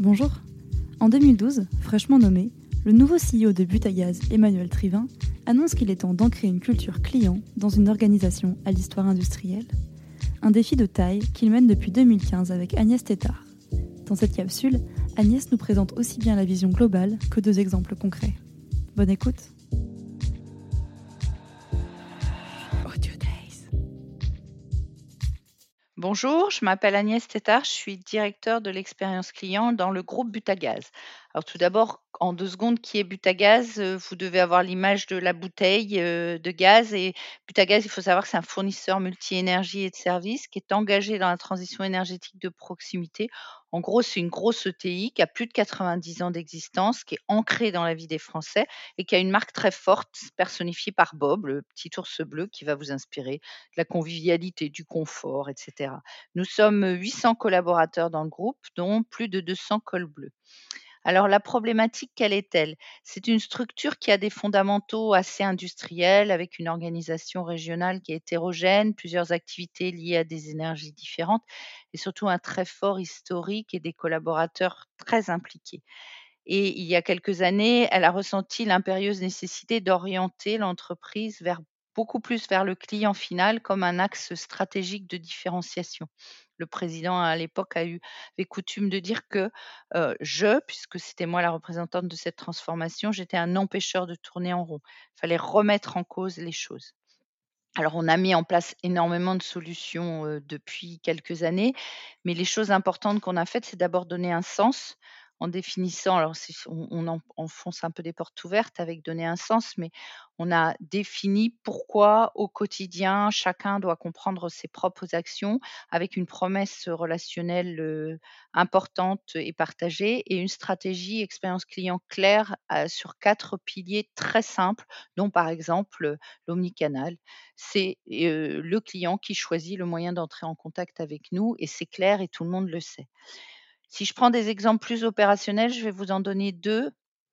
Bonjour. En 2012, fraîchement nommé, le nouveau CEO de Butagaz, Emmanuel Trivin, annonce qu'il est temps d'ancrer une culture client dans une organisation à l'histoire industrielle. Un défi de taille qu'il mène depuis 2015 avec Agnès Tétard. Dans cette capsule, Agnès nous présente aussi bien la vision globale que deux exemples concrets. Bonne écoute. Bonjour, je m'appelle Agnès Tétard, je suis directeur de l'expérience client dans le groupe Butagaz. Alors tout d'abord, en deux secondes, qui est Butagaz? Euh, Vous devez avoir l'image de la bouteille euh, de gaz. Et Butagaz, il faut savoir que c'est un fournisseur multi-énergie et de services qui est engagé dans la transition énergétique de proximité. En gros, c'est une grosse ETI qui a plus de 90 ans d'existence, qui est ancrée dans la vie des Français et qui a une marque très forte, personnifiée par Bob, le petit ours bleu qui va vous inspirer de la convivialité, du confort, etc. Nous sommes 800 collaborateurs dans le groupe, dont plus de 200 cols bleus. Alors la problématique, quelle est-elle? C'est une structure qui a des fondamentaux assez industriels, avec une organisation régionale qui est hétérogène, plusieurs activités liées à des énergies différentes, et surtout un très fort historique et des collaborateurs très impliqués. Et il y a quelques années, elle a ressenti l'impérieuse nécessité d'orienter l'entreprise beaucoup plus vers le client final comme un axe stratégique de différenciation. Le président à l'époque a eu avait coutume de dire que je, puisque c'était moi la représentante de cette transformation, j'étais un empêcheur de tourner en rond. Il fallait remettre en cause les choses. Alors, on a mis en place énormément de solutions depuis quelques années, mais les choses importantes qu'on a faites, c'est d'abord donner un sens en définissant, alors on, on en- enfonce un peu des portes ouvertes avec donner un sens, mais on a défini pourquoi au quotidien chacun doit comprendre ses propres actions avec une promesse relationnelle importante et partagée et une stratégie expérience client claire sur quatre piliers très simples, dont par exemple l'omnicanal. C'est le client qui choisit le moyen d'entrer en contact avec nous et c'est clair et tout le monde le sait. Si je prends des exemples plus opérationnels, je vais vous en donner 2.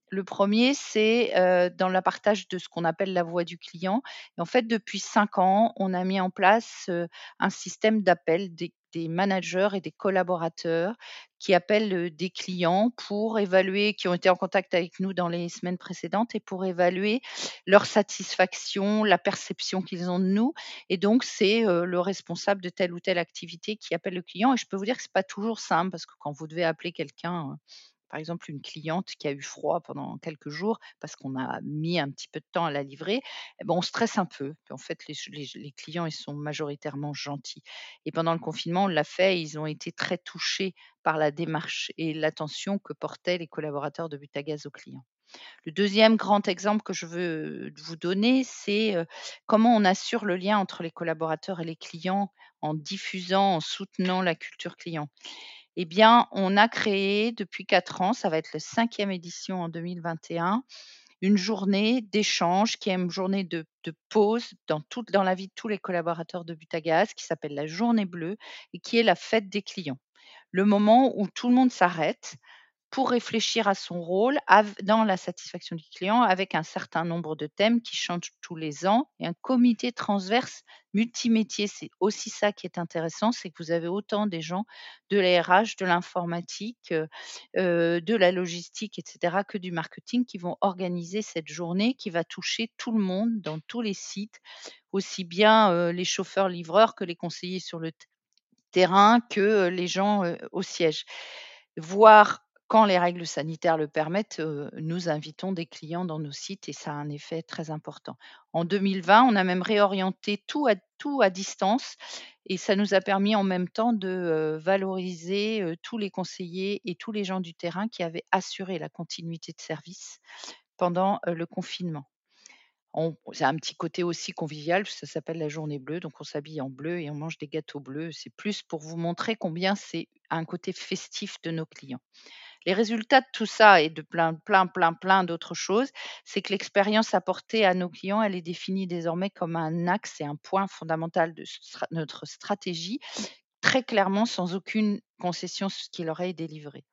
Le premier, c'est, heu, dans la partage de ce qu'on appelle la voix du client. En fait, depuis 5 ans, on a mis en place, heu, un système d'appel des managers et des collaborateurs qui appellent, heu, des clients pour évaluer qui ont été en contact avec nous dans les semaines précédentes et pour évaluer leur satisfaction, la perception qu'ils ont de nous. Et donc c'est, le responsable de telle ou telle activité qui appelle le client. Et je peux vous dire que c'est pas toujours simple parce que quand vous devez appeler quelqu'un, par exemple une cliente qui a eu froid pendant quelques jours parce qu'on a mis un petit peu de temps à la livrer, eh ben, on stresse un peu. En fait, les clients, ils sont majoritairement gentils et pendant le confinement, on l'a fait ils ont été très touchés par la démarche et l'attention que portaient les collaborateurs de Butagaz aux clients. Le deuxième grand exemple que je veux vous donner, c'est, comment on assure le lien entre les collaborateurs et les clients en diffusant, en soutenant la culture client. Eh bien, on a créé depuis 4 ans, ça va être la cinquième édition en 2021, une journée d'échange qui est une journée de pause dans dans la vie de tous les collaborateurs de Butagaz, qui s'appelle la Journée bleue et qui est la fête des clients. Le moment où tout le monde s'arrête pour réfléchir à son rôle dans la satisfaction du client avec un certain nombre de thèmes qui changent tous les ans et un comité transverse multimétier. C'est aussi ça qui est intéressant, c'est que vous avez autant des gens de la RH, de l'informatique, heu heu, de la logistique et cetera, que du marketing qui vont organiser cette journée qui va toucher tout le monde dans tous les sites, aussi bien, heu, les chauffeurs-livreurs que les conseillers sur le terrain, que, les gens, au siège. Voire quand les règles sanitaires le permettent, heu, nous invitons des clients dans nos sites et ça a un effet très important. En 2020, on a même réorienté tout à distance et ça nous a permis en même temps de, heu, valoriser, heu, tous les conseillers et tous les gens du terrain qui avaient assuré la continuité de service pendant, le confinement. On c'est un petit côté aussi convivial, ça s'appelle la journée bleue, donc on s'habille en bleu et on mange des gâteaux bleus. C'est plus pour vous montrer combien c'est un côté festif de nos clients. Les résultats de tout ça et de plein, plein, plein, plein d'autres choses, c'est que l'expérience apportée à nos clients, elle est définie désormais comme un axe et un point fondamental de notre stratégie, très clairement sans aucune concession ce qui leur est délivré.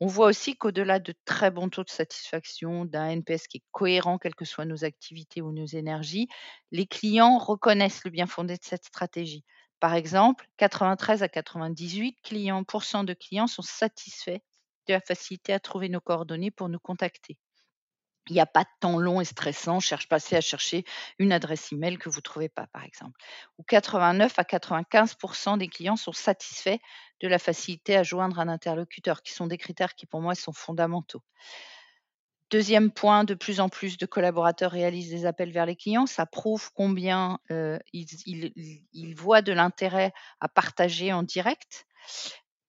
On voit aussi qu'au-delà de très bons taux de satisfaction, d'un NPS qui est cohérent, quelles que soient nos activités ou nos énergies, les clients reconnaissent le bien fondé de cette stratégie. Par exemple, 93 à 98 clients, de clients sont satisfaits de la facilité à trouver nos coordonnées pour nous contacter. Il n'y a pas de temps long et stressant, cherche passer à chercher une adresse email que vous ne trouvez pas, par exemple. Ou 89 à 95% des clients sont satisfaits de la facilité à joindre un interlocuteur, qui sont des critères qui, pour moi, sont fondamentaux. Deuxième point, de plus en plus de collaborateurs réalisent des appels vers les clients. Ça prouve combien euh, ils, voient de l'intérêt à partager en direct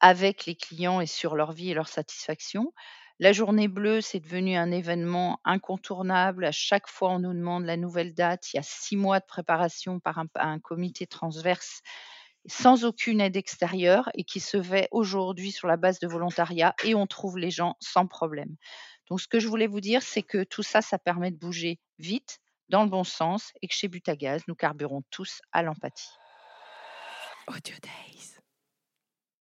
avec les clients et sur leur vie et leur satisfaction. La journée bleue, c'est devenu un événement incontournable. À chaque fois, on nous demande la nouvelle date. Il y a six mois de préparation par un, un comité transverse sans aucune aide extérieure et qui se fait aujourd'hui sur la base de volontariat et on trouve les gens sans problème. Donc, ce que je voulais vous dire, c'est que tout ça, ça permet de bouger vite, dans le bon sens, et que chez Butagaz, nous carburons tous à l'empathie. Audio Days.